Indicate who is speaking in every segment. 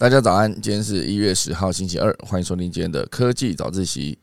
Speaker 1: 大家早安，今天是一月十号星期二，欢迎收听今天的科技早自习。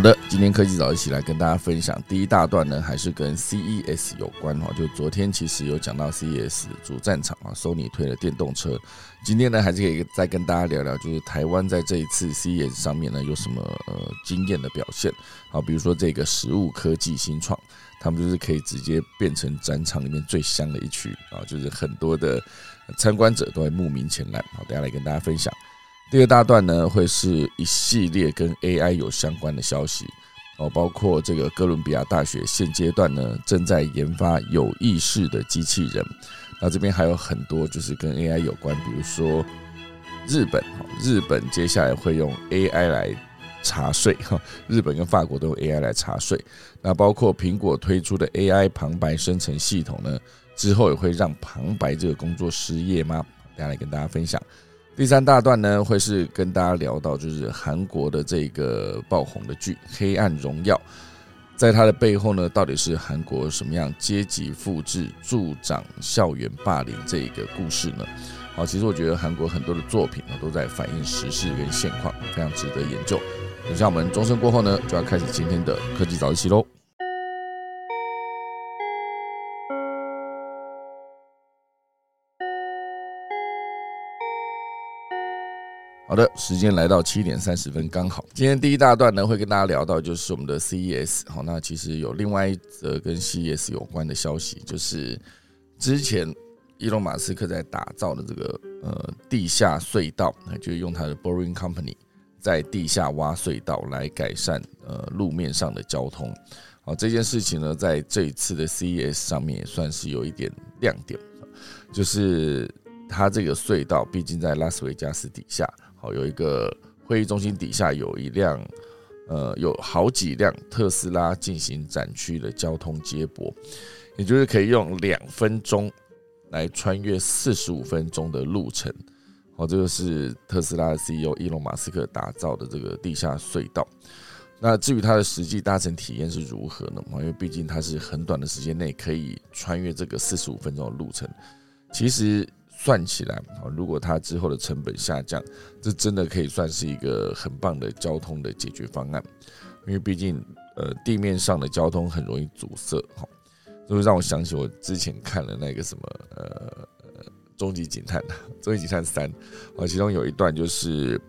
Speaker 1: 好的，今天科技早一起来跟大家分享第一大段呢，还是跟 CES 有关哈。就昨天其实有讲到 CES 主战场啊，Sony 推了电动车。今天呢，还是可以再跟大家聊聊，就是台湾在这一次 CES 上面呢有什么呃惊艳的表现。好，比如说这个食物科技新创，他们就是可以直接变成展场里面最香的一区啊，就是很多的参观者都会慕名前来。好，等下来跟大家分享。第二大段呢，会是一系列跟 AI 有相关的消息哦，包括这个哥伦比亚大学现阶段呢正在研发有意识的机器人。那这边还有很多就是跟 AI 有关，比如说日本，日本接下来会用 AI 来查税哈，日本跟法国都用 AI 来查税。那包括苹果推出的 AI 旁白生成系统呢，之后也会让旁白这个工作失业吗？等下来跟大家分享。第三大段呢，会是跟大家聊到，就是韩国的这个爆红的剧《黑暗荣耀》，在它的背后呢，到底是韩国什么样阶级复制助长校园霸凌这一个故事呢？好，其实我觉得韩国很多的作品呢，都在反映时事跟现况，非常值得研究。等下我们钟声过后呢，就要开始今天的科技早自习喽。好的，时间来到七点三十分，刚好。今天第一大段呢，会跟大家聊到就是我们的 CES。好，那其实有另外一则跟 CES 有关的消息，就是之前伊隆马斯克在打造的这个呃地下隧道，就是用他的 Boring Company 在地下挖隧道来改善呃路面上的交通。好，这件事情呢，在这一次的 CES 上面也算是有一点亮点，就是它这个隧道毕竟在拉斯维加斯底下。好，有一个会议中心底下有一辆，呃，有好几辆特斯拉进行展区的交通接驳，也就是可以用两分钟来穿越四十五分钟的路程。好，这个是特斯拉的 CEO 伊隆马斯克打造的这个地下隧道。那至于它的实际搭乘体验是如何呢？因为毕竟它是很短的时间内可以穿越这个四十五分钟的路程，其实。算起来啊，如果它之后的成本下降，这真的可以算是一个很棒的交通的解决方案。因为毕竟，呃，地面上的交通很容易阻塞，哈，就会让我想起我之前看了那个什么，呃，终极警探，终极警探三，啊，其中有一段就是，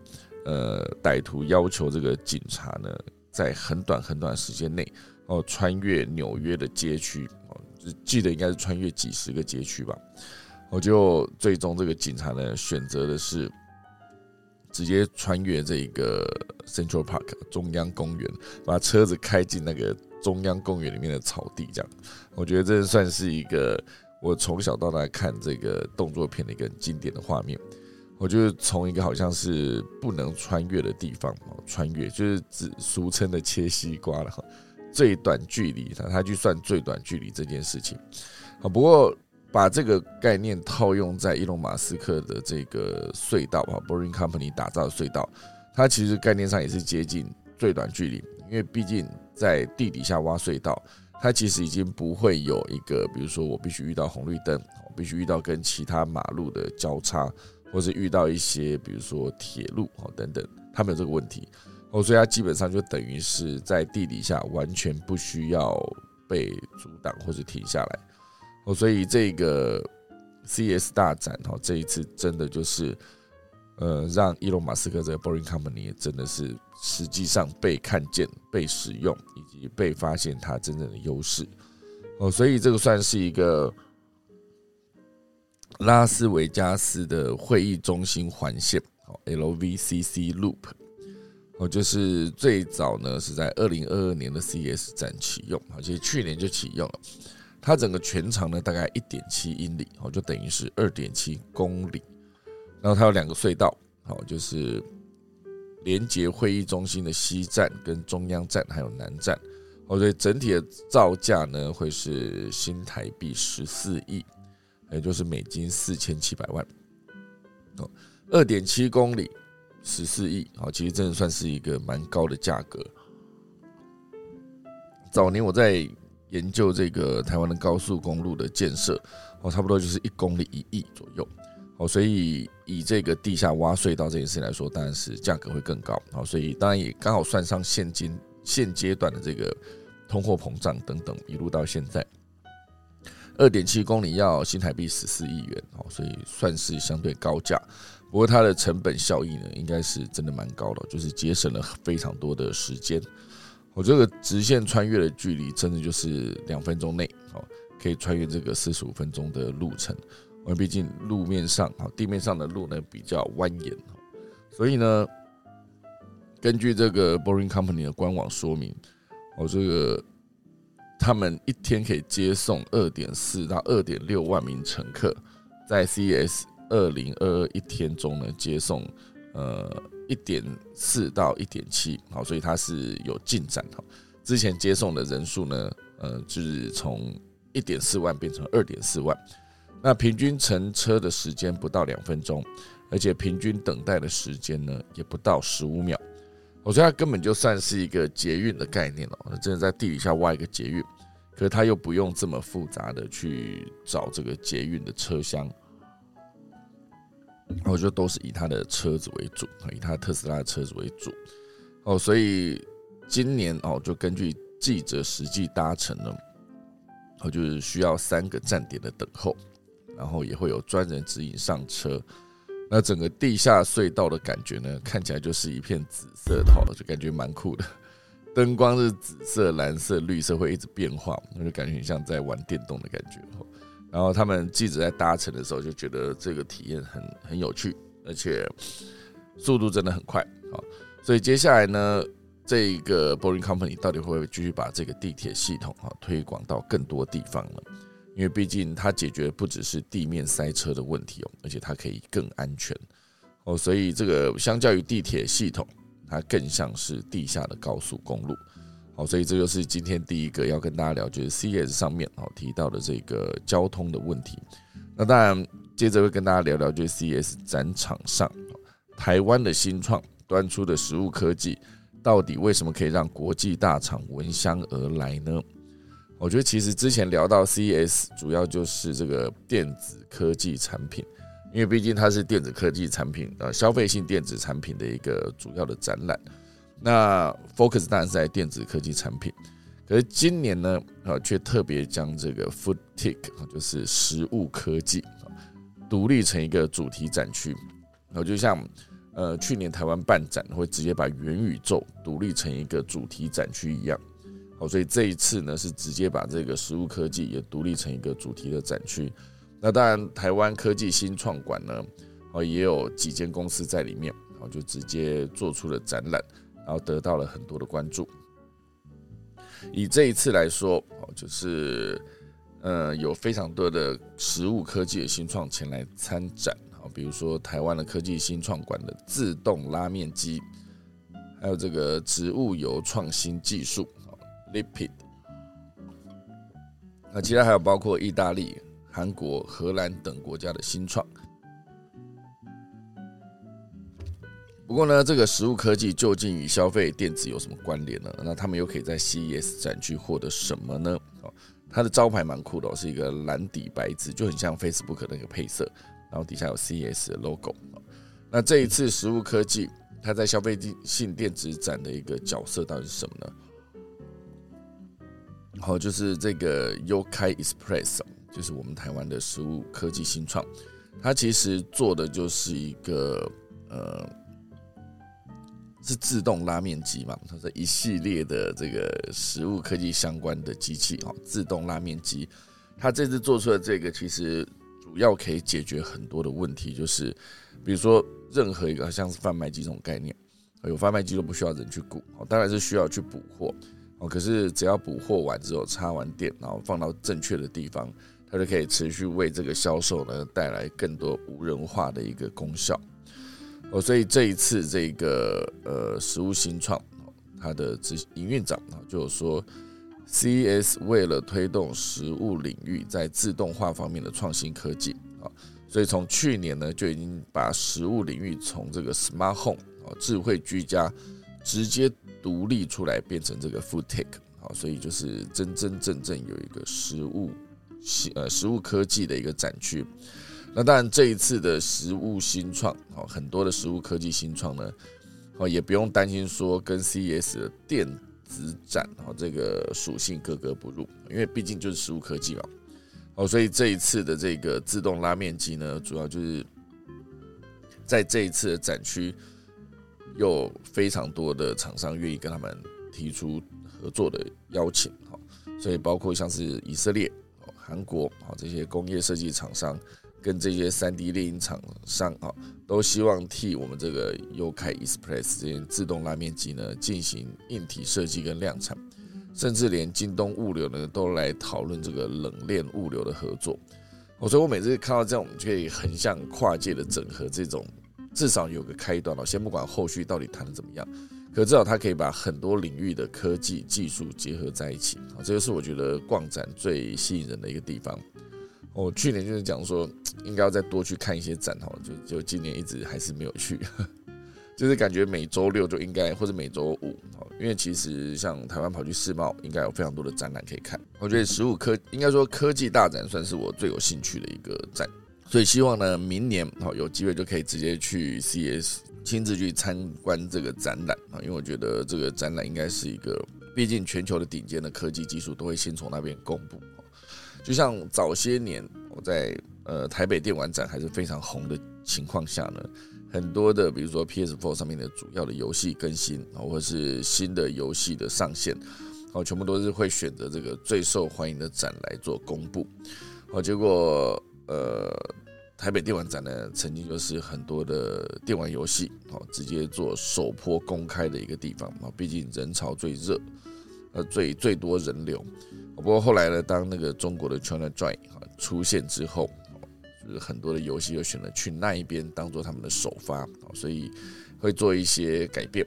Speaker 1: 呃，歹徒要求这个警察呢，在很短很短时间内，哦，穿越纽约的街区，哦，记得应该是穿越几十个街区吧。我就最终这个警察呢选择的是直接穿越这一个 Central Park 中央公园，把车子开进那个中央公园里面的草地，这样，我觉得这算是一个我从小到大看这个动作片的一个经典的画面。我就是从一个好像是不能穿越的地方穿越，就是指俗称的切西瓜了哈，最短距离，他他去算最短距离这件事情。好，不过。把这个概念套用在伊隆马斯克的这个隧道啊，Boring Company 打造的隧道，它其实概念上也是接近最短距离，因为毕竟在地底下挖隧道，它其实已经不会有一个，比如说我必须遇到红绿灯，我必须遇到跟其他马路的交叉，或是遇到一些比如说铁路哦等等，它没有这个问题哦，所以它基本上就等于是在地底下完全不需要被阻挡或者停下来。哦，所以这个 C S 大展哈，这一次真的就是，呃，让伊隆马斯克这个 Boring Company 真的是实际上被看见、被使用以及被发现它真正的优势。哦，所以这个算是一个拉斯维加斯的会议中心环线，哦，LVCC Loop，哦，就是最早呢是在二零二二年的 C S 展启用，而且去年就启用了。它整个全长呢，大概一点七英里，哦，就等于是二点七公里。然后它有两个隧道，好，就是连接会议中心的西站、跟中央站还有南站。哦，所以整体的造价呢会是新台币十四亿，也就是美金四千七百万。哦，二点七公里十四亿，哦，其实真的算是一个蛮高的价格。早年我在研究这个台湾的高速公路的建设，哦，差不多就是一公里一亿左右。哦，所以以这个地下挖隧道这件事来说，当然是价格会更高。哦，所以当然也刚好算上现金现阶段的这个通货膨胀等等，一路到现在，二点七公里要新台币十四亿元，哦，所以算是相对高价。不过它的成本效益呢，应该是真的蛮高的，就是节省了非常多的时间。我这个直线穿越的距离，真的就是两分钟内，哦，可以穿越这个四十五分钟的路程。因为毕竟路面上啊，地面上的路呢比较蜿蜒，所以呢，根据这个 Boring Company 的官网说明，哦，这个他们一天可以接送二点四到二点六万名乘客，在 CES 二零二二一天中呢，接送呃一点四到一点七，好，所以它是有进展哈。之前接送的人数呢，呃，就是从一点四万变成二点四万。那平均乘车的时间不到两分钟，而且平均等待的时间呢也不到十五秒。我觉得它根本就算是一个捷运的概念哦，真的在地底下挖一个捷运，可是它又不用这么复杂的去找这个捷运的车厢。我觉得都是以他的车子为主，以他特斯拉的车子为主。哦，所以今年哦，就根据记者实际搭乘呢，哦，就是需要三个站点的等候。然后也会有专人指引上车，那整个地下隧道的感觉呢，看起来就是一片紫色的，就感觉蛮酷的。灯光是紫色、蓝色、绿色，会一直变化，那就感觉很像在玩电动的感觉。然后他们记者在搭乘的时候就觉得这个体验很很有趣，而且速度真的很快。好，所以接下来呢，这个 Boring Company 到底会不会继续把这个地铁系统啊推广到更多地方呢？因为毕竟它解决不只是地面塞车的问题哦，而且它可以更安全哦，所以这个相较于地铁系统，它更像是地下的高速公路。所以这就是今天第一个要跟大家聊，就是 CS 上面哦提到的这个交通的问题。那当然，接着会跟大家聊聊，就是 CS 展场上台湾的新创端出的实物科技，到底为什么可以让国际大厂闻香而来呢？我觉得其实之前聊到 CS，主要就是这个电子科技产品，因为毕竟它是电子科技产品，呃，消费性电子产品的一个主要的展览。那 Focus 当然是在电子科技产品，可是今年呢，啊，却特别将这个 Food Tech，就是食物科技，独立成一个主题展区。然后就像呃去年台湾办展会直接把元宇宙独立成一个主题展区一样。哦，所以这一次呢，是直接把这个实物科技也独立成一个主题的展区。那当然，台湾科技新创馆呢，哦，也有几间公司在里面，然后就直接做出了展览，然后得到了很多的关注。以这一次来说，哦，就是呃，有非常多的实物科技的新创前来参展，啊，比如说台湾的科技新创馆的自动拉面机，还有这个植物油创新技术。Lipid，那其他还有包括意大利、韩国、荷兰等国家的新创。不过呢，这个食物科技究竟与消费电子有什么关联呢？那他们又可以在 CES 展区获得什么呢？哦，它的招牌蛮酷的，哦是一个蓝底白字，就很像 Facebook 那个配色，然后底下有 CES 的 logo。那这一次食物科技，它在消费性电子展的一个角色到底是什么呢？好，就是这个 Yokai Express，就是我们台湾的食物科技新创，它其实做的就是一个呃，是自动拉面机嘛，它是一系列的这个食物科技相关的机器哦，自动拉面机，它这次做出的这个其实主要可以解决很多的问题，就是比如说任何一个像是贩卖机这种概念，有贩卖机都不需要人去顾，当然是需要去补货。哦，可是只要补货完之后插完电，然后放到正确的地方，它就可以持续为这个销售呢带来更多无人化的一个功效。哦，所以这一次这个呃食物新创，它的执营运长啊就说，CES 为了推动食物领域在自动化方面的创新科技啊，所以从去年呢就已经把食物领域从这个 Smart Home 啊智慧居家直接独立出来，变成这个 Food Tech 啊，所以就是真真正正有一个食物新呃食物科技的一个展区。那当然这一次的食物新创啊，很多的食物科技新创呢，哦也不用担心说跟 CES 的电子展哦这个属性格格不入，因为毕竟就是食物科技嘛。哦，所以这一次的这个自动拉面机呢，主要就是在这一次的展区，有非常多的厂商愿意跟他们提出合作的邀请，哈，所以包括像是以色列、韩国啊这些工业设计厂商，跟这些三 D 猎鹰厂商啊，都希望替我们这个优凯 Express 这些自动拉面机呢进行硬体设计跟量产。甚至连京东物流呢都来讨论这个冷链物流的合作，所以我每次看到这样，我们可以横向跨界的整合，这种至少有个开端了。先不管后续到底谈的怎么样，可至少它可以把很多领域的科技技术结合在一起啊，这就是我觉得逛展最吸引人的一个地方。我去年就是讲说，应该要再多去看一些展哈，就就今年一直还是没有去。就是感觉每周六就应该，或者每周五，因为其实像台湾跑去世贸，应该有非常多的展览可以看。我觉得十五科应该说科技大展算是我最有兴趣的一个展，所以希望呢，明年好有机会就可以直接去 CS 亲自去参观这个展览啊，因为我觉得这个展览应该是一个，毕竟全球的顶尖的科技技术都会先从那边公布。就像早些年我在呃台北电玩展还是非常红的情况下呢。很多的，比如说 PS4 上面的主要的游戏更新，或者是新的游戏的上线，哦，全部都是会选择这个最受欢迎的展来做公布。哦，结果呃，台北电玩展呢，曾经就是很多的电玩游戏哦，直接做首播公开的一个地方啊，毕竟人潮最热，呃，最最多人流。不过后来呢，当那个中国的 China Joy 啊出现之后。就是很多的游戏又选择去那一边当做他们的首发，所以会做一些改变。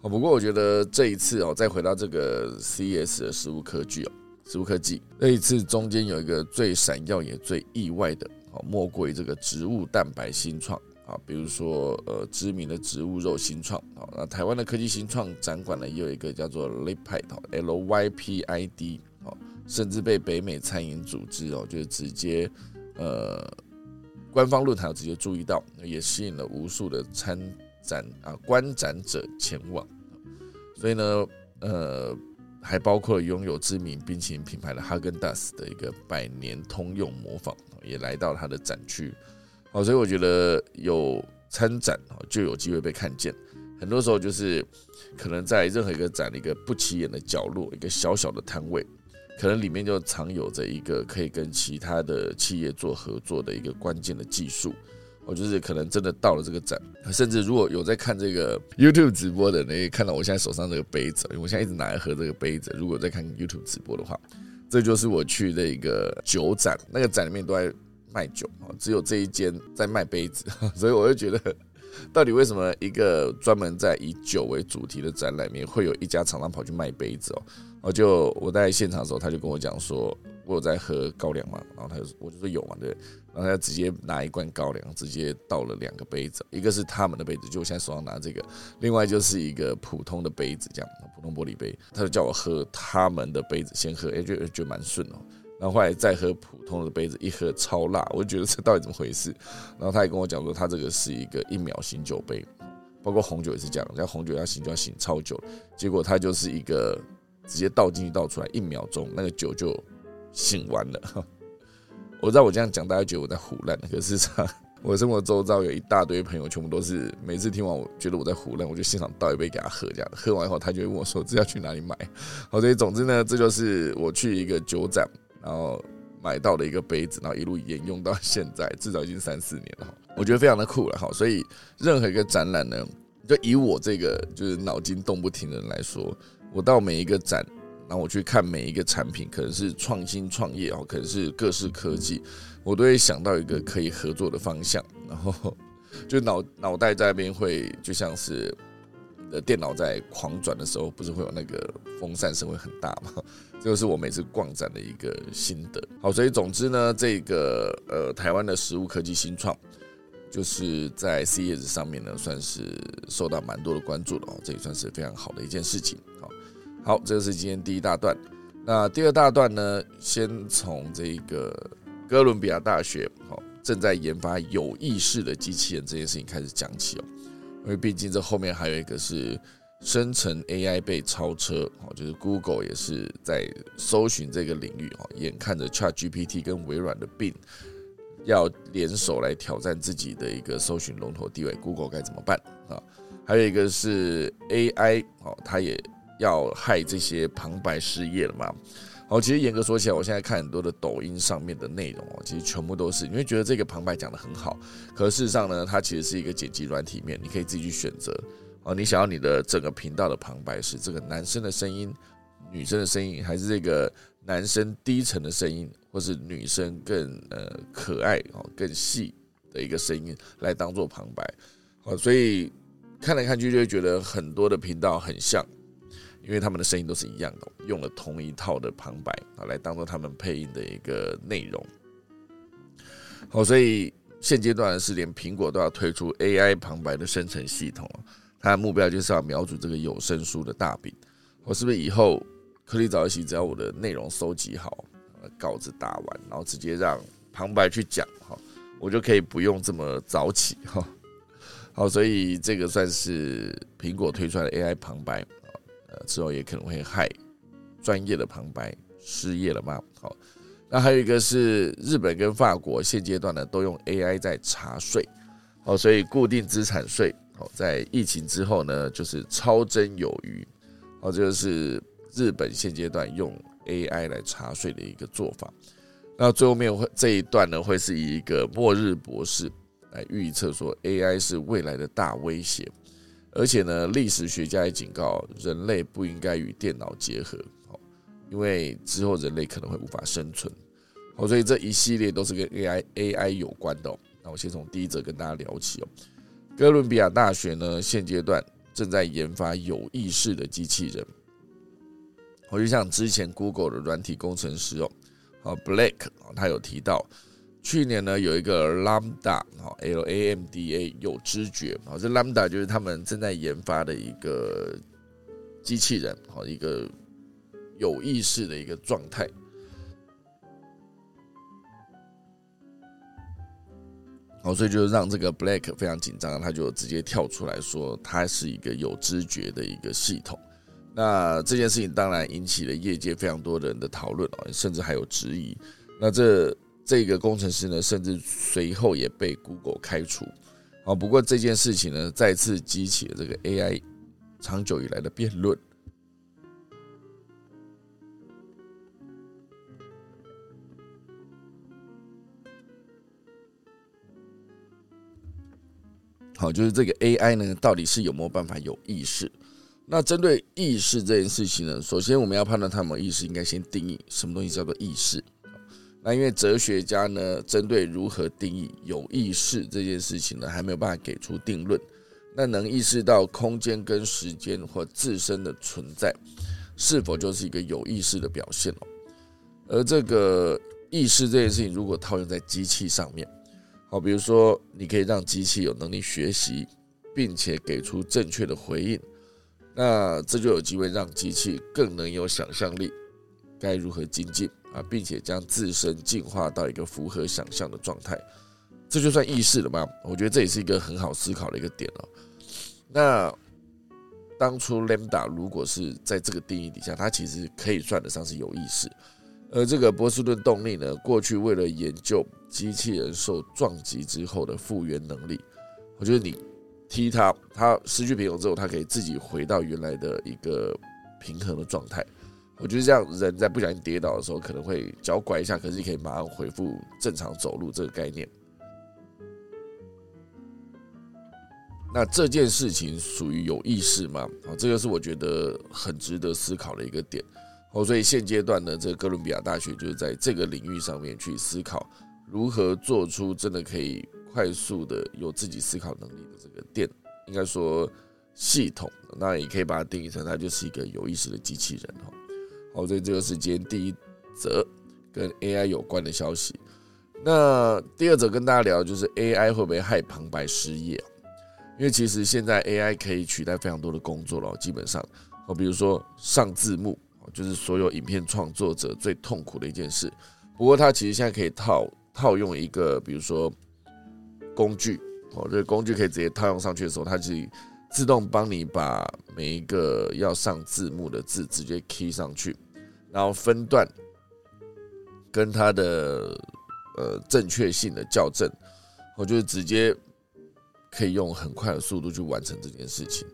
Speaker 1: 哦，不过我觉得这一次哦，再回到这个 CES 的食物科技哦，食物科技这一次中间有一个最闪耀也最意外的哦，莫过于这个植物蛋白新创啊，比如说呃知名的植物肉新创啊，那台湾的科技新创展馆呢也有一个叫做 Lypid，L Y P I D 哦，甚至被北美餐饮组织哦，就是直接。呃，官方论坛直接注意到，也吸引了无数的参展啊观展者前往，所以呢，呃，还包括拥有知名冰淇淋品牌的哈根达斯的一个百年通用模仿，也来到它的展区。好，所以我觉得有参展就有机会被看见。很多时候就是可能在任何一个展的一个不起眼的角落，一个小小的摊位。可能里面就藏有着一个可以跟其他的企业做合作的一个关键的技术，我就是可能真的到了这个展，甚至如果有在看这个 YouTube 直播的，可以看到我现在手上这个杯子，因为我现在一直拿来喝这个杯子。如果在看 YouTube 直播的话，这就是我去的一个酒展，那个展里面都在卖酒啊，只有这一间在卖杯子，所以我就觉得。到底为什么一个专门在以酒为主题的展览里面，会有一家厂商跑去卖杯子哦？我就我在现场的时候，他就跟我讲说，我有在喝高粱嘛，然后他就我就说有嘛，对，然后他直接拿一罐高粱，直接倒了两个杯子，一个是他们的杯子，就我现在手上拿这个，另外就是一个普通的杯子，这样普通玻璃杯，他就叫我喝他们的杯子先喝，哎，就就蛮顺哦。然后后来再喝普通的杯子，一喝超辣，我就觉得这到底怎么回事？然后他也跟我讲说，他这个是一个一秒醒酒杯，包括红酒也是这样，像红酒要醒就要醒超久，结果他就是一个直接倒进去倒出来，一秒钟那个酒就醒完了。我知道我这样讲，大家觉得我在胡乱，可是上我生活周遭有一大堆朋友，全部都是每次听完我觉得我在胡乱，我就现场倒一杯给他喝，这样喝完以后，他就会问我说：“这要去哪里买？”好，所以总之呢，这就是我去一个酒展。然后买到了一个杯子，然后一路沿用到现在，至少已经三四年了。我觉得非常的酷了哈。所以任何一个展览呢，就以我这个就是脑筋动不停的人来说，我到每一个展，然后我去看每一个产品，可能是创新创业哦，可能是各式科技，我都会想到一个可以合作的方向，然后就脑脑袋在那边会就像是。的电脑在狂转的时候，不是会有那个风扇声会很大吗？这个是我每次逛展的一个心得。好，所以总之呢，这个呃台湾的食物科技新创，就是在 CES 上面呢，算是受到蛮多的关注的哦，这也算是非常好的一件事情。好，好，这是今天第一大段。那第二大段呢，先从这个哥伦比亚大学好正在研发有意识的机器人这件事情开始讲起哦。因为毕竟这后面还有一个是生成 AI 被超车，哦，就是 Google 也是在搜寻这个领域，哦，眼看着 ChatGPT 跟微软的 Bing 要联手来挑战自己的一个搜寻龙头地位，Google 该怎么办啊？还有一个是 AI，哦，它也要害这些旁白失业了嘛？哦，其实严格说起来，我现在看很多的抖音上面的内容哦，其实全部都是你会觉得这个旁白讲的很好，可事实上呢，它其实是一个剪辑软体面，你可以自己去选择哦，你想要你的整个频道的旁白是这个男生的声音、女生的声音，还是这个男生低沉的声音，或是女生更呃可爱哦、更细的一个声音来当做旁白，哦，所以看来看去就会觉得很多的频道很像。因为他们的声音都是一样的，用了同一套的旁白啊，来当做他们配音的一个内容。好，所以现阶段是连苹果都要推出 AI 旁白的生成系统。它的目标就是要瞄准这个有声书的大饼。我是不是以后颗粒早一起，只要我的内容收集好，稿子打完，然后直接让旁白去讲哈，我就可以不用这么早起哈。好，所以这个算是苹果推出来的 AI 旁白。之后也可能会害专业的旁白失业了吗？好，那还有一个是日本跟法国现阶段呢都用 AI 在查税，好，所以固定资产税好在疫情之后呢就是超征有余，好，这个是日本现阶段用 AI 来查税的一个做法。那最后面会这一段呢会是一个末日博士来预测说 AI 是未来的大威胁。而且呢，历史学家也警告人类不应该与电脑结合，因为之后人类可能会无法生存，好，所以这一系列都是跟 AI AI 有关的。那我先从第一则跟大家聊起哦。哥伦比亚大学呢，现阶段正在研发有意识的机器人。我就像之前 Google 的软体工程师哦，好 Blake，他有提到。去年呢，有一个 Lambda 哈 L A M D A 有知觉啊，这 Lambda 就是他们正在研发的一个机器人，好一个有意识的一个状态。好，所以就让这个 Black 非常紧张，他就直接跳出来说，它是一个有知觉的一个系统。那这件事情当然引起了业界非常多人的讨论哦，甚至还有质疑。那这。这个工程师呢，甚至随后也被 Google 开除。好，不过这件事情呢，再次激起了这个 AI 长久以来的辩论。好，就是这个 AI 呢，到底是有没有办法有意识？那针对意识这件事情呢，首先我们要判断它有没有意识，应该先定义什么东西叫做意识。那因为哲学家呢，针对如何定义有意识这件事情呢，还没有办法给出定论。那能意识到空间跟时间或自身的存在，是否就是一个有意识的表现哦？而这个意识这件事情，如果套用在机器上面，好，比如说你可以让机器有能力学习，并且给出正确的回应，那这就有机会让机器更能有想象力，该如何精进？啊，并且将自身进化到一个符合想象的状态，这就算意识了吗？我觉得这也是一个很好思考的一个点哦。那当初 Lambda 如果是在这个定义底下，它其实可以算得上是有意识。而这个波士顿动力呢，过去为了研究机器人受撞击之后的复原能力，我觉得你踢它，它失去平衡之后，它可以自己回到原来的一个平衡的状态。我觉得这样，人在不小心跌倒的时候，可能会脚拐一下，可是你可以马上恢复正常走路这个概念。那这件事情属于有意识吗？啊，这个是我觉得很值得思考的一个点。哦，所以现阶段呢，这哥伦比亚大学就是在这个领域上面去思考，如何做出真的可以快速的有自己思考能力的这个电，应该说系统，那也可以把它定义成它就是一个有意识的机器人哈。好，所以这个是今天第一则跟 AI 有关的消息。那第二则跟大家聊就是 AI 会不会害旁白失业？因为其实现在 AI 可以取代非常多的工作了，基本上，哦，比如说上字幕，就是所有影片创作者最痛苦的一件事。不过它其实现在可以套套用一个，比如说工具，哦，这个工具可以直接套用上去的时候，它其实自动帮你把每一个要上字幕的字直接 key 上去，然后分段跟它的呃正确性的校正，我就是直接可以用很快的速度去完成这件事情。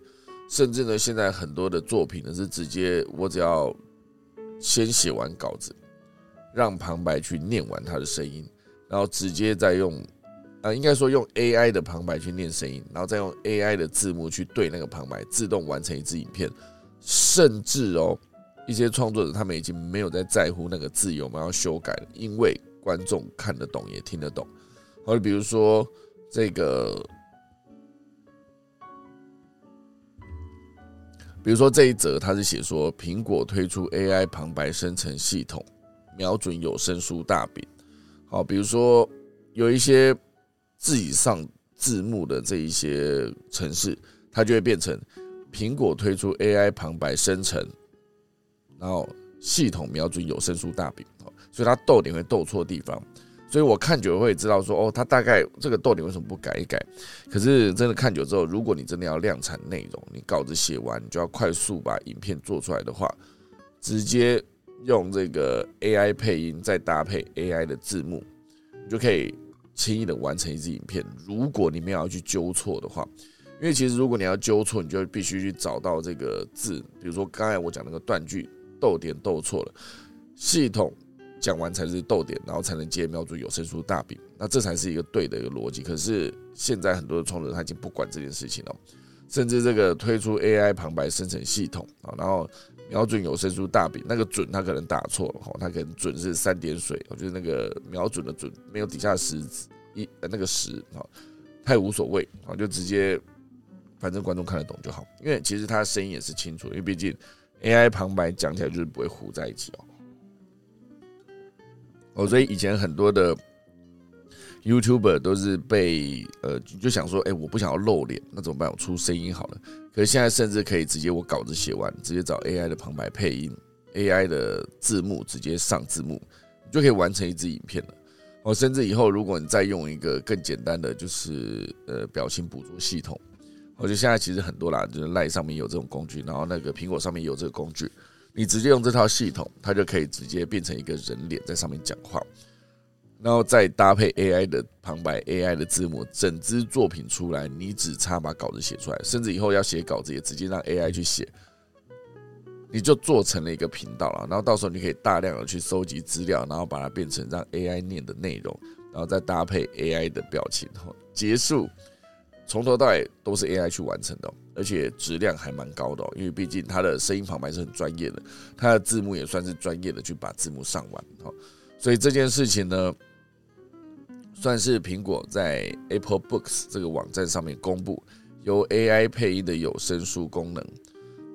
Speaker 1: 甚至呢，现在很多的作品呢是直接我只要先写完稿子。让旁白去念完他的声音，然后直接再用，呃，应该说用 AI 的旁白去念声音，然后再用 AI 的字幕去对那个旁白，自动完成一支影片。甚至哦，一些创作者他们已经没有在在乎那个字有没有修改，因为观众看得懂也听得懂。好比如说这个，比如说这一则，他是写说苹果推出 AI 旁白生成系统。瞄准有声书大饼，好，比如说有一些自己上字幕的这一些城市，它就会变成苹果推出 AI 旁白生成，然后系统瞄准有声书大饼，所以它逗点会逗错地方，所以我看久会知道说，哦，它大概这个逗点为什么不改一改？可是真的看久之后，如果你真的要量产内容，你稿子写完，你就要快速把影片做出来的话，直接。用这个 AI 配音，再搭配 AI 的字幕，你就可以轻易的完成一支影片。如果你没有要去纠错的话，因为其实如果你要纠错，你就必须去找到这个字，比如说刚才我讲那个断句逗点逗错了，系统讲完才是逗点，然后才能接瞄准有声书大饼，那这才是一个对的一个逻辑。可是现在很多的创作者他已经不管这件事情了，甚至这个推出 AI 旁白生成系统啊，然后。瞄准有声书大饼，那个准他可能打错了哈，他可能准是三点水，我觉得那个瞄准的准没有底下十一那个十啊，太无所谓啊，就直接反正观众看得懂就好，因为其实他的声音也是清楚，因为毕竟 AI 旁白讲起来就是不会糊在一起哦。哦，所以以前很多的 YouTuber 都是被呃就想说，哎，我不想要露脸，那怎么办？我出声音好了。可是现在甚至可以直接我稿子写完，直接找 AI 的旁白配音，AI 的字幕直接上字幕，你就可以完成一支影片了。哦，甚至以后如果你再用一个更简单的，就是呃表情捕捉系统，我觉得现在其实很多啦，就是赖上面有这种工具，然后那个苹果上面有这个工具，你直接用这套系统，它就可以直接变成一个人脸在上面讲话。然后再搭配 AI 的旁白、AI 的字幕，整支作品出来，你只差把稿子写出来，甚至以后要写稿子也直接让 AI 去写，你就做成了一个频道了。然后到时候你可以大量的去收集资料，然后把它变成让 AI 念的内容，然后再搭配 AI 的表情，后结束，从头到尾都是 AI 去完成的，而且质量还蛮高的哦，因为毕竟它的声音旁白是很专业的，它的字幕也算是专业的去把字幕上完，哈，所以这件事情呢。算是苹果在 Apple Books 这个网站上面公布由 AI 配音的有声书功能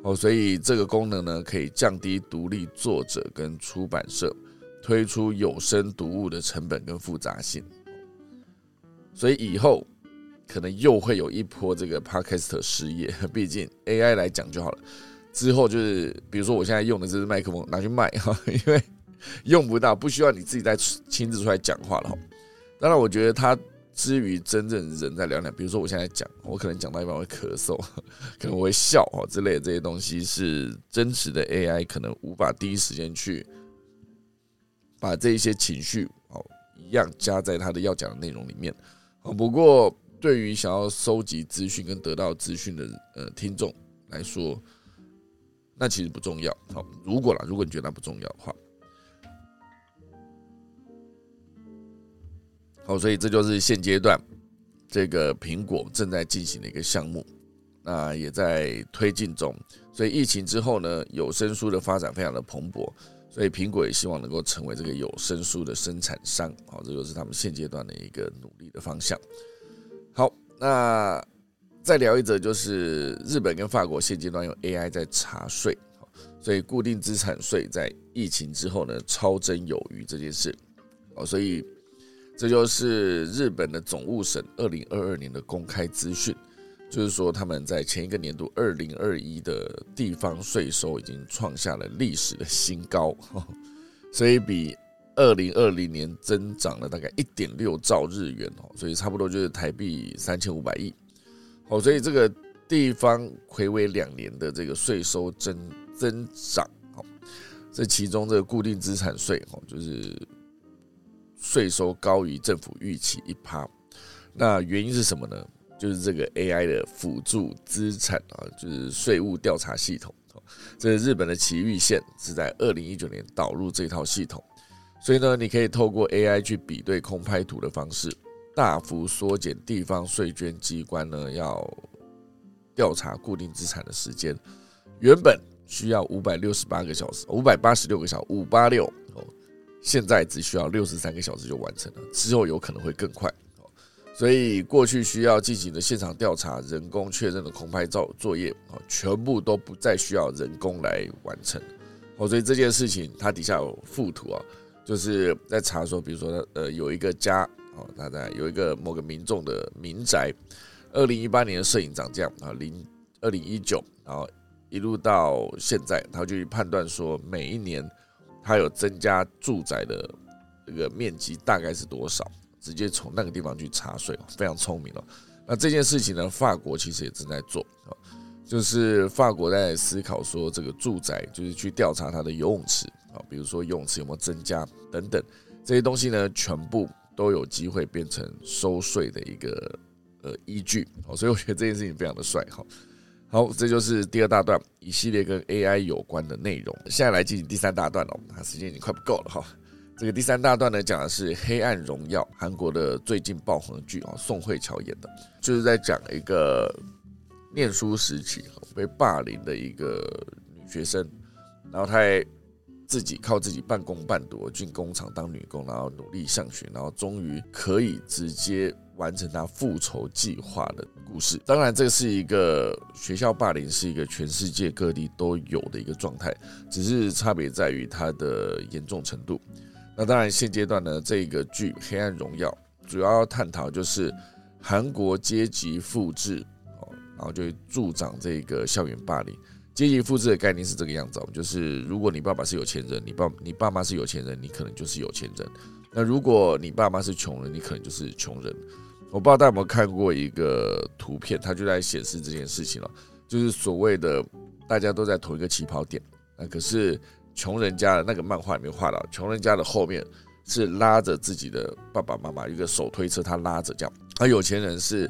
Speaker 1: 哦，所以这个功能呢可以降低独立作者跟出版社推出有声读物的成本跟复杂性，所以以后可能又会有一波这个 Podcast 失业，毕竟 AI 来讲就好了。之后就是比如说我现在用的这支麦克风拿去卖哈，因为用不到，不需要你自己再亲自出来讲话了哈。当然，我觉得他之于真正人在聊聊，比如说我现在讲，我可能讲到一半会咳嗽，可能我会笑哦之类的这些东西，是真实的 AI 可能无法第一时间去把这一些情绪哦一样加在他的要讲的内容里面。不过对于想要收集资讯跟得到资讯的呃听众来说，那其实不重要。好，如果啦，如果你觉得那不重要的话。好，所以这就是现阶段这个苹果正在进行的一个项目，那也在推进中。所以疫情之后呢，有声书的发展非常的蓬勃，所以苹果也希望能够成为这个有声书的生产商。好，这就是他们现阶段的一个努力的方向。好，那再聊一则，就是日本跟法国现阶段用 AI 在查税，所以固定资产税在疫情之后呢超增有余这件事，哦，所以这就是日本的总务省二零二二年的公开资讯，就是说他们在前一个年度二零二一的地方税收已经创下了历史的新高，所以比二零二零年增长了大概一点六兆日元哦，所以差不多就是台币三千五百亿。哦，所以这个地方回违两年的这个税收增增长，哦，这其中这个固定资产税，哦，就是税收高于政府预期一趴。那原因是什么呢？就是这个 AI 的辅助资产啊，就是税务调查系统。这日本的崎玉县是在二零一九年导入这套系统，所以呢，你可以透过 AI 去比对空拍图的方式。大幅缩减地方税捐机关呢要调查固定资产的时间，原本需要五百六十八个小时，五百八十六个小时，五八六，现在只需要六十三个小时就完成了，之后有可能会更快哦。所以过去需要进行的现场调查、人工确认的空拍照作业哦，全部都不再需要人工来完成哦。所以这件事情它底下有附图啊，就是在查说，比如说呃有一个家。哦，他在有一个某个民众的民宅，二零一八年的摄影长这样啊，零二零一九，然后一路到现在，他就判断说每一年他有增加住宅的这个面积大概是多少，直接从那个地方去查税，非常聪明了。那这件事情呢，法国其实也正在做啊，就是法国在思考说这个住宅就是去调查它的游泳池啊，比如说游泳池有没有增加等等这些东西呢，全部。都有机会变成收税的一个呃依据，好，所以我觉得这件事情非常的帅，好，好，这就是第二大段一系列跟 AI 有关的内容。现在来进行第三大段了，啊，时间已经快不够了哈。这个第三大段呢，讲的是《黑暗荣耀》，韩国的最近爆红的剧啊，宋慧乔演的，就是在讲一个念书时期被霸凌的一个女学生，然后她。自己靠自己半工半读进工厂当女工，然后努力上学，然后终于可以直接完成他复仇计划的故事。当然，这是一个学校霸凌，是一个全世界各地都有的一个状态，只是差别在于它的严重程度。那当然，现阶段呢，这个剧《黑暗荣耀》主要探讨就是韩国阶级复制，哦，然后就助长这个校园霸凌。阶级复制的概念是这个样子，就是如果你爸爸是有钱人，你爸你爸妈是有钱人，你可能就是有钱人；那如果你爸妈是穷人，你可能就是穷人。我不知道大家有没有看过一个图片，它就在显示这件事情了，就是所谓的大家都在同一个起跑点，那可是穷人家的那个漫画里面画到，穷人家的后面是拉着自己的爸爸妈妈，一个手推车，他拉着这样；而有钱人是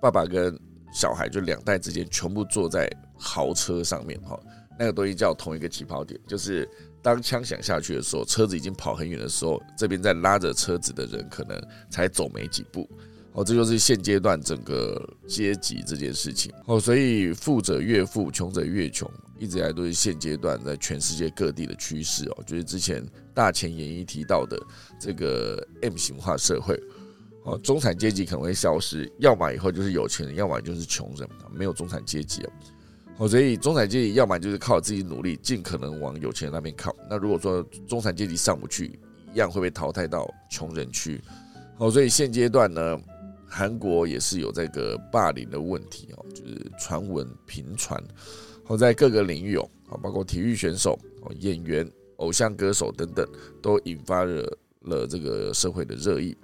Speaker 1: 爸爸跟小孩就两代之间全部坐在。豪车上面哈，那个东西叫同一个起跑点，就是当枪响下去的时候，车子已经跑很远的时候，这边在拉着车子的人可能才走没几步。哦，这就是现阶段整个阶级这件事情。哦，所以富者越富，穷者越穷，一直以来都是现阶段在全世界各地的趋势哦。就是之前大前研一提到的这个 M 型化社会，哦，中产阶级可能会消失，要么以后就是有钱人，要么就是穷人，没有中产阶级好，所以中产阶级要么就是靠自己努力，尽可能往有钱人那边靠。那如果说中产阶级上不去，一样会被淘汰到穷人区。好，所以现阶段呢，韩国也是有这个霸凌的问题哦，就是传闻频传。好，在各个领域哦，包括体育选手、哦演员、偶像歌手等等，都引发了了这个社会的热议。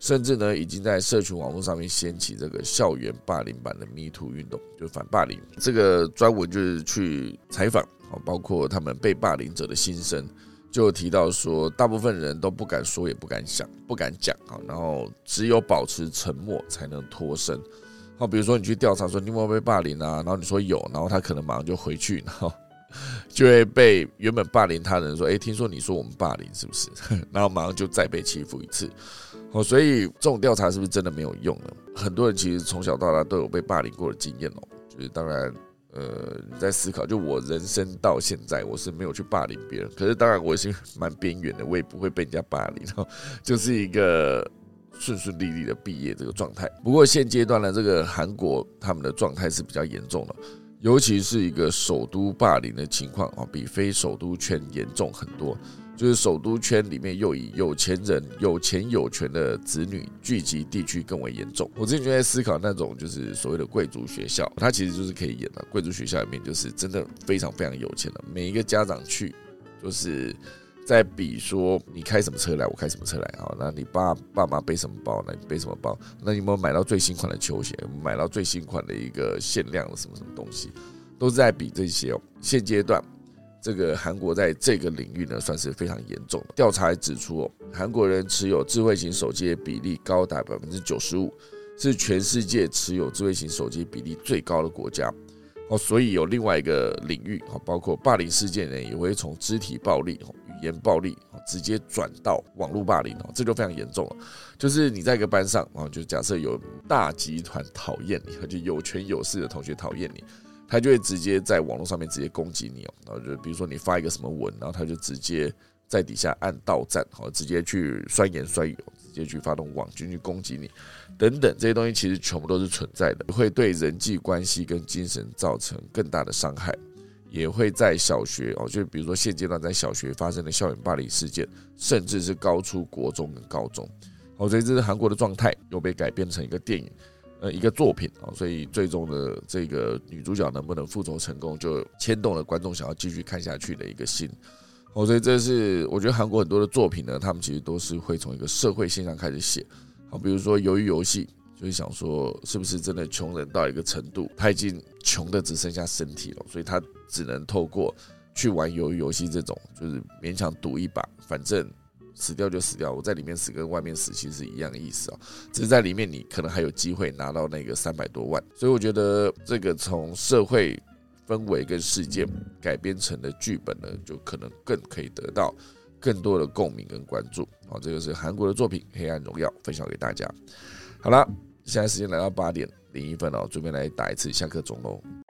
Speaker 1: 甚至呢，已经在社群网络上面掀起这个校园霸凌版的 Me Too 运动，就反霸凌。这个专文就是去采访，包括他们被霸凌者的心声，就提到说，大部分人都不敢说，也不敢想，不敢讲啊，然后只有保持沉默才能脱身。好，比如说你去调查说你有没有被霸凌啊，然后你说有，然后他可能马上就回去，然后 就会被原本霸凌他的人说，哎，听说你说我们霸凌是不是？然后马上就再被欺负一次。哦，所以这种调查是不是真的没有用呢？很多人其实从小到大都有被霸凌过的经验哦。就是当然，呃，在思考，就我人生到现在，我是没有去霸凌别人。可是当然，我是蛮边缘的，我也不会被人家霸凌。就是一个顺顺利利的毕业这个状态。不过现阶段呢，这个韩国他们的状态是比较严重的，尤其是一个首都霸凌的情况啊，比非首都圈严重很多。就是首都圈里面又以有钱人、有钱有权的子女聚集地区更为严重。我之前就在思考那种就是所谓的贵族学校，它其实就是可以演的。贵族学校里面就是真的非常非常有钱的，每一个家长去就是在比说你开什么车来，我开什么车来。好，那你爸爸妈背什么包，那你背什么包？那你有没有买到最新款的球鞋？买到最新款的一个限量的什么什么东西？都是在比这些哦。现阶段。这个韩国在这个领域呢，算是非常严重。调查指出，韩国人持有智慧型手机的比例高达百分之九十五，是全世界持有智慧型手机比例最高的国家。哦，所以有另外一个领域，哦，包括霸凌事件呢，也会从肢体暴力、语言暴力，直接转到网络霸凌，哦，这就非常严重了。就是你在一个班上，啊，就假设有大集团讨厌你，就有权有势的同学讨厌你。他就会直接在网络上面直接攻击你哦，然后就比如说你发一个什么文，然后他就直接在底下按到赞，好，直接去酸言酸语，直接去发动网军去攻击你，等等这些东西其实全部都是存在的，会对人际关系跟精神造成更大的伤害，也会在小学哦，就比如说现阶段在小学发生的校园霸凌事件，甚至是高出国中跟高中，好，所以这是韩国的状态又被改编成一个电影。呃，一个作品啊，所以最终的这个女主角能不能复仇成功，就牵动了观众想要继续看下去的一个心。哦，所以这是我觉得韩国很多的作品呢，他们其实都是会从一个社会现象开始写。好，比如说《鱿鱼游戏》，就是想说是不是真的穷人到一个程度，他已经穷的只剩下身体了，所以他只能透过去玩鱿鱼游戏这种，就是勉强赌一把，反正。死掉就死掉，我在里面死跟外面死其实是一样的意思啊，只是在里面你可能还有机会拿到那个三百多万，所以我觉得这个从社会氛围跟事件改编成的剧本呢，就可能更可以得到更多的共鸣跟关注。好，这个是韩国的作品《黑暗荣耀》，分享给大家。好了，现在时间来到八点零一分了，准备来打一次下课钟喽。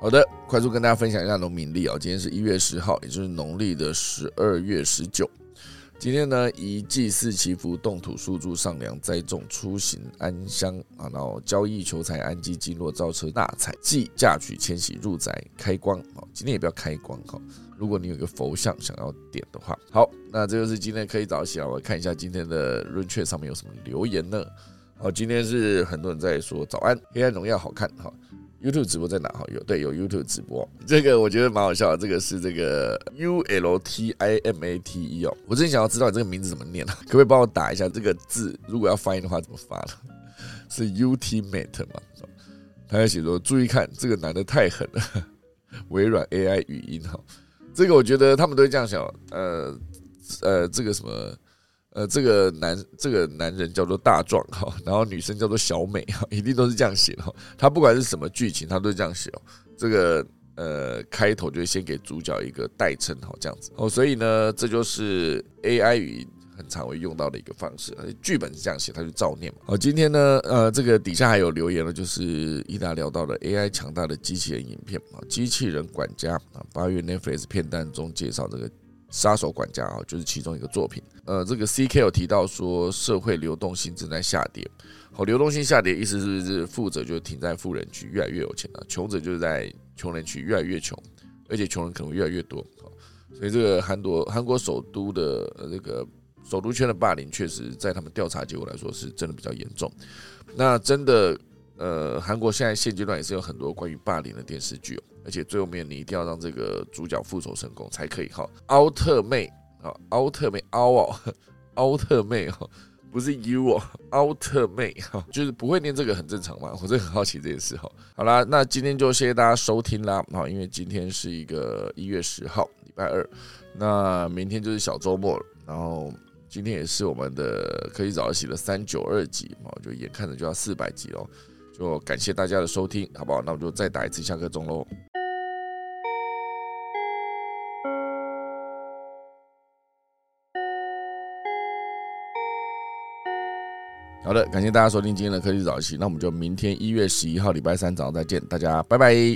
Speaker 1: 好的，快速跟大家分享一下农民历啊，今天是一月十号，也就是农历的十二月十九。今天呢，宜祭祀祈福、动土、树柱、上梁、栽种、出行、安乡啊，然后交易、求财、安基、经络、造车、大财、祭、嫁娶、迁徙、入宅、开光啊。今天也不要开光哈，如果你有一个佛像想要点的话，好，那这就是今天可以早起啊。我看一下今天的润雀上面有什么留言呢？好，今天是很多人在说早安，黑暗荣耀好看哈。YouTube 直播在哪？哈，有对有 YouTube 直播，这个我觉得蛮好笑的。这个是这个 U L T I M A T E 哦，我真想要知道你这个名字怎么念啊？可不可以帮我打一下这个字？如果要发音的话，怎么发呢？是 Ultimate 吗？他在写说，注意看，这个男的太狠了。微软 AI 语音哈，这个我觉得他们都会这样想。呃呃，这个什么？呃，这个男这个男人叫做大壮哈，然后女生叫做小美哈，一定都是这样写的。他不管是什么剧情，他都是这样写哦。这个呃开头就先给主角一个代称哈，这样子哦。所以呢，这就是 AI 语音很常会用到的一个方式。剧本是这样写，他就照念嘛。好，今天呢，呃，这个底下还有留言了，就是一达聊到了 AI 强大的机器人影片啊，机器人管家啊，八月 Netflix 片段中介绍这个。杀手管家啊，就是其中一个作品。呃，这个 C K 有提到说，社会流动性正在下跌。好，流动性下跌，意思是不是富者就停在富人区，越来越有钱了；穷者就是在穷人区，越来越穷，而且穷人可能越来越多。所以这个韩国韩国首都的这个首都圈的霸凌，确实在他们调查结果来说，是真的比较严重。那真的，呃，韩国现在现阶段也是有很多关于霸凌的电视剧哦。而且最后面你一定要让这个主角复仇成功才可以哈。奥特妹啊，奥特妹，奥哦，奥特妹哈，不是 U 哦，奥特妹哈，就是不会念这个很正常嘛。我真的很好奇这件事哈。好啦，那今天就谢谢大家收听啦啊，因为今天是一个一月十号，礼拜二，那明天就是小周末了。然后今天也是我们的可以早起的三九二集嘛，就眼看着就要四百集喽，就感谢大家的收听，好不好？那我就再打一次下课钟喽。好的，感谢大家收听今天的科技早起，那我们就明天一月十一号礼拜三早上再见，大家拜拜。